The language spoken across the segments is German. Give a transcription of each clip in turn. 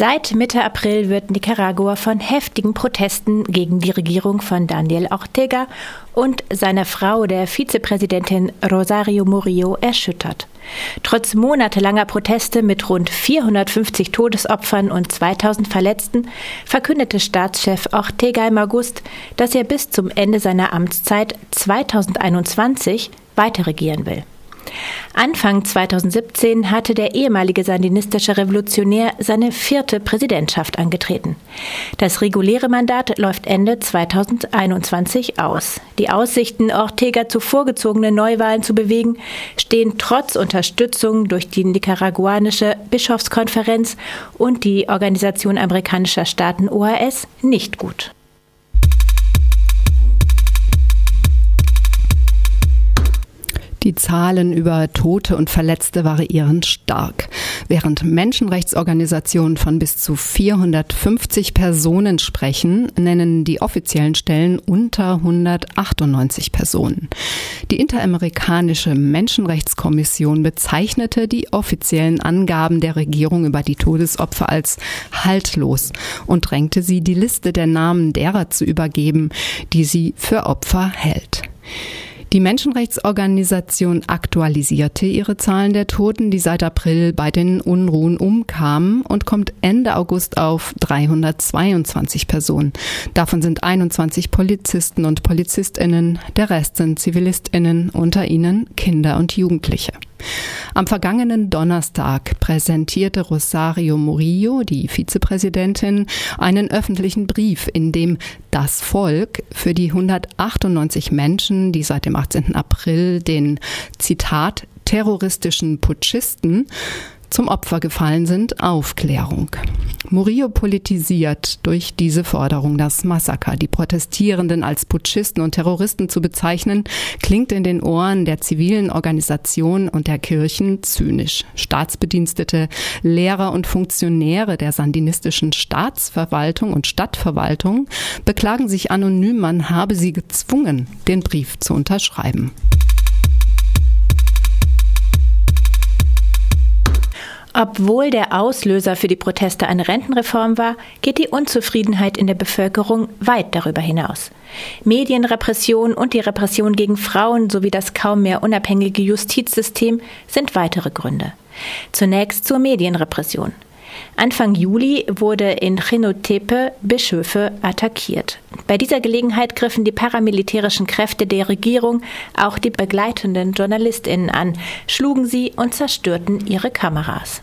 Seit Mitte April wird Nicaragua von heftigen Protesten gegen die Regierung von Daniel Ortega und seiner Frau, der Vizepräsidentin Rosario Murillo, erschüttert. Trotz monatelanger Proteste mit rund 450 Todesopfern und 2000 Verletzten verkündete Staatschef Ortega im August, dass er bis zum Ende seiner Amtszeit 2021 weiter regieren will. Anfang 2017 hatte der ehemalige sandinistische Revolutionär seine vierte Präsidentschaft angetreten. Das reguläre Mandat läuft Ende 2021 aus. Die Aussichten, Ortega zu vorgezogenen Neuwahlen zu bewegen, stehen trotz Unterstützung durch die nicaraguanische Bischofskonferenz und die Organisation amerikanischer Staaten OAS nicht gut. Die Zahlen über Tote und Verletzte variieren stark. Während Menschenrechtsorganisationen von bis zu 450 Personen sprechen, nennen die offiziellen Stellen unter 198 Personen. Die Interamerikanische Menschenrechtskommission bezeichnete die offiziellen Angaben der Regierung über die Todesopfer als haltlos und drängte sie, die Liste der Namen derer zu übergeben, die sie für Opfer hält. Die Menschenrechtsorganisation aktualisierte ihre Zahlen der Toten, die seit April bei den Unruhen umkamen und kommt Ende August auf 322 Personen. Davon sind 21 Polizisten und Polizistinnen, der Rest sind Zivilistinnen, unter ihnen Kinder und Jugendliche. Am vergangenen Donnerstag präsentierte Rosario Murillo, die Vizepräsidentin, einen öffentlichen Brief, in dem das Volk für die 198 Menschen, die seit dem 18. April den Zitat terroristischen Putschisten zum Opfer gefallen sind, Aufklärung. Murillo politisiert durch diese Forderung das Massaker. Die Protestierenden als Putschisten und Terroristen zu bezeichnen, klingt in den Ohren der zivilen Organisationen und der Kirchen zynisch. Staatsbedienstete, Lehrer und Funktionäre der sandinistischen Staatsverwaltung und Stadtverwaltung beklagen sich anonym, man habe sie gezwungen, den Brief zu unterschreiben. Obwohl der Auslöser für die Proteste eine Rentenreform war, geht die Unzufriedenheit in der Bevölkerung weit darüber hinaus. Medienrepression und die Repression gegen Frauen sowie das kaum mehr unabhängige Justizsystem sind weitere Gründe. Zunächst zur Medienrepression. Anfang Juli wurde in Chinotepe Bischöfe attackiert. Bei dieser Gelegenheit griffen die paramilitärischen Kräfte der Regierung auch die begleitenden JournalistInnen an, schlugen sie und zerstörten ihre Kameras.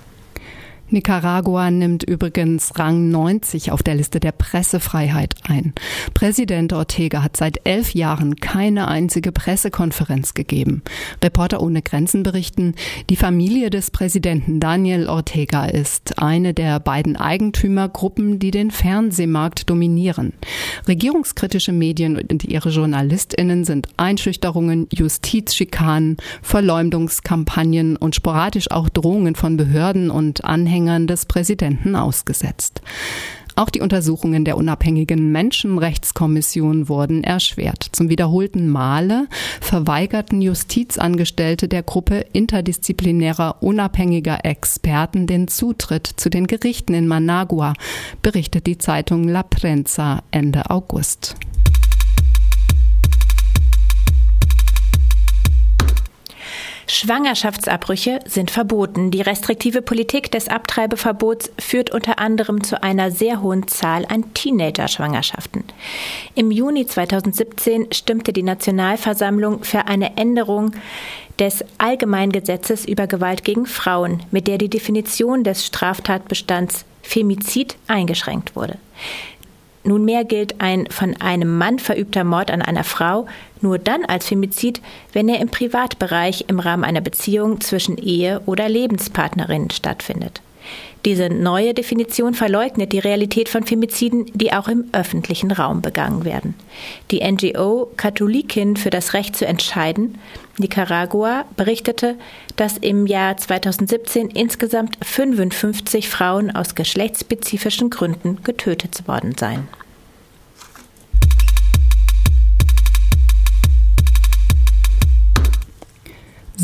Nicaragua nimmt übrigens Rang 90 auf der Liste der Pressefreiheit ein. Präsident Ortega hat seit elf Jahren keine einzige Pressekonferenz gegeben. Reporter ohne Grenzen berichten, die Familie des Präsidenten Daniel Ortega ist eine der beiden Eigentümergruppen, die den Fernsehmarkt dominieren. Regierungskritische Medien und ihre JournalistInnen sind Einschüchterungen, Justizschikanen, Verleumdungskampagnen und sporadisch auch Drohungen von Behörden und Anhängern Anhängern des Präsidenten ausgesetzt. Auch die Untersuchungen der unabhängigen Menschenrechtskommission wurden erschwert. Zum wiederholten Male verweigerten Justizangestellte der Gruppe interdisziplinärer unabhängiger Experten den Zutritt zu den Gerichten in Managua, berichtet die Zeitung La Prensa Ende August. Schwangerschaftsabbrüche sind verboten. Die restriktive Politik des Abtreibeverbots führt unter anderem zu einer sehr hohen Zahl an Teenager-Schwangerschaften. Im Juni 2017 stimmte die Nationalversammlung für eine Änderung des Allgemeingesetzes über Gewalt gegen Frauen, mit der die Definition des Straftatbestands Femizid eingeschränkt wurde. Nunmehr gilt ein von einem Mann verübter Mord an einer Frau nur dann als Femizid, wenn er im Privatbereich im Rahmen einer Beziehung zwischen Ehe oder Lebenspartnerinnen stattfindet. Diese neue Definition verleugnet die Realität von Femiziden, die auch im öffentlichen Raum begangen werden. Die NGO Katholikin für das Recht zu entscheiden, Nicaragua, berichtete, dass im Jahr 2017 insgesamt 55 Frauen aus geschlechtsspezifischen Gründen getötet worden seien.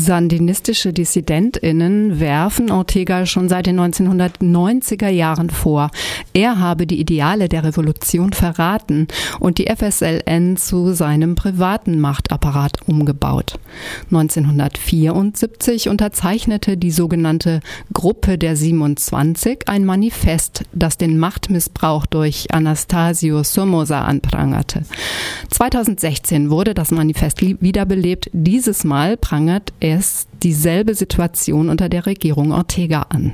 Sandinistische Dissidentinnen werfen Ortega schon seit den 1990er Jahren vor, er habe die Ideale der Revolution verraten und die FSLN zu seinem privaten Machtapparat umgebaut. 1974 unterzeichnete die sogenannte Gruppe der 27 ein Manifest, das den Machtmissbrauch durch Anastasio Somoza anprangerte. 2016 wurde das Manifest wiederbelebt. Dieses Mal prangert es dieselbe Situation unter der Regierung Ortega an.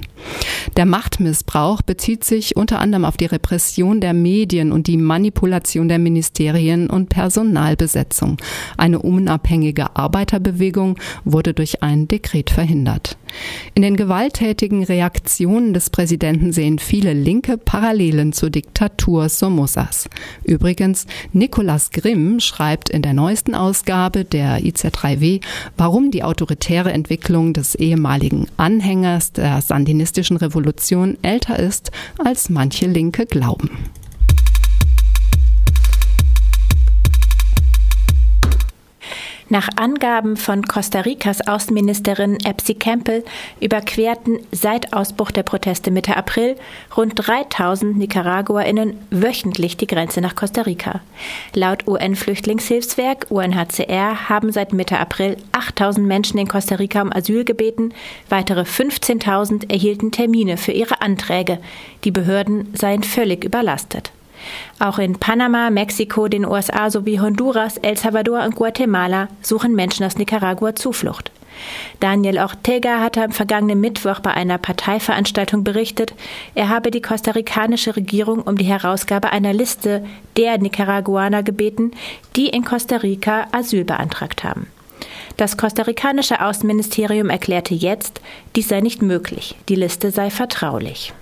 Der Machtmissbrauch bezieht sich unter anderem auf die Repression der Medien und die Manipulation der Ministerien und Personalbesetzung. Eine unabhängige Arbeiterbewegung wurde durch ein Dekret verhindert. In den gewalttätigen Reaktionen des Präsidenten sehen viele Linke Parallelen zur Diktatur Somosas. Übrigens, Nicolas Grimm schreibt in der neuesten Ausgabe der IZ3W, warum die autoritäre Entwicklung des ehemaligen Anhängers der sandinistischen Revolution älter ist, als manche Linke glauben. Nach Angaben von Costa Ricas Außenministerin Epsi Campbell überquerten seit Ausbruch der Proteste Mitte April rund 3000 Nicaraguerinnen wöchentlich die Grenze nach Costa Rica. Laut UN-Flüchtlingshilfswerk UNHCR haben seit Mitte April 8000 Menschen in Costa Rica um Asyl gebeten. Weitere 15.000 erhielten Termine für ihre Anträge. Die Behörden seien völlig überlastet. Auch in Panama, Mexiko, den USA sowie Honduras, El Salvador und Guatemala suchen Menschen aus Nicaragua Zuflucht. Daniel Ortega hatte am vergangenen Mittwoch bei einer Parteiveranstaltung berichtet, er habe die kostarikanische Regierung um die Herausgabe einer Liste der Nicaraguaner gebeten, die in Costa Rica Asyl beantragt haben. Das kostarikanische Außenministerium erklärte jetzt, dies sei nicht möglich, die Liste sei vertraulich.